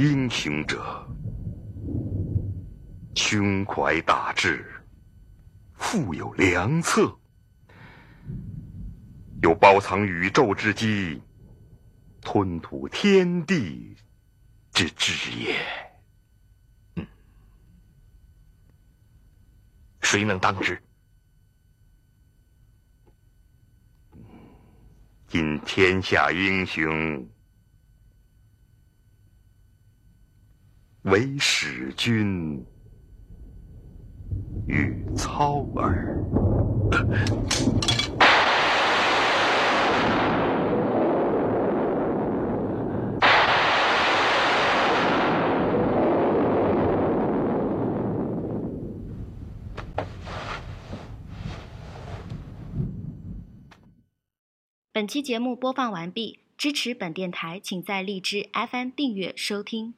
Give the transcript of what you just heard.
英雄者，胸怀大志，富有良策，有包藏宇宙之机，吞吐天地之志也。嗯谁能当之？今天下英雄，唯使君与操耳。本期节目播放完毕，支持本电台，请在荔枝 FM 订阅收听。